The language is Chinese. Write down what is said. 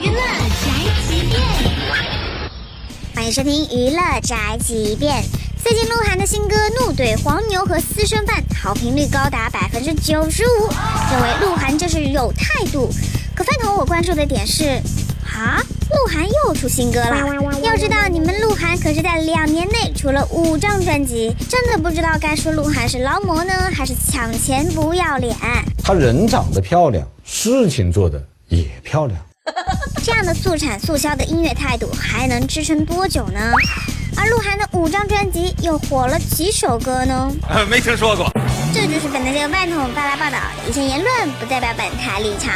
娱乐宅急便，欢迎收听娱乐宅急便。最近鹿晗的新歌《怒怼黄牛》和私生饭好评率高达百分之九十五，认为鹿晗这是有态度。可饭桶我关注的点是，啊，鹿晗又出新歌了。要知道，你们鹿晗可是在两年内出了五张专辑，真的不知道该说鹿晗是劳模呢，还是抢钱不要脸。他人长得漂亮，事情做的也漂亮。这样的速产速销的音乐态度还能支撑多久呢？而鹿晗的五张专辑又火了几首歌呢？没听说过。这就是本台的万筒发来报道，以上言论不代表本台立场。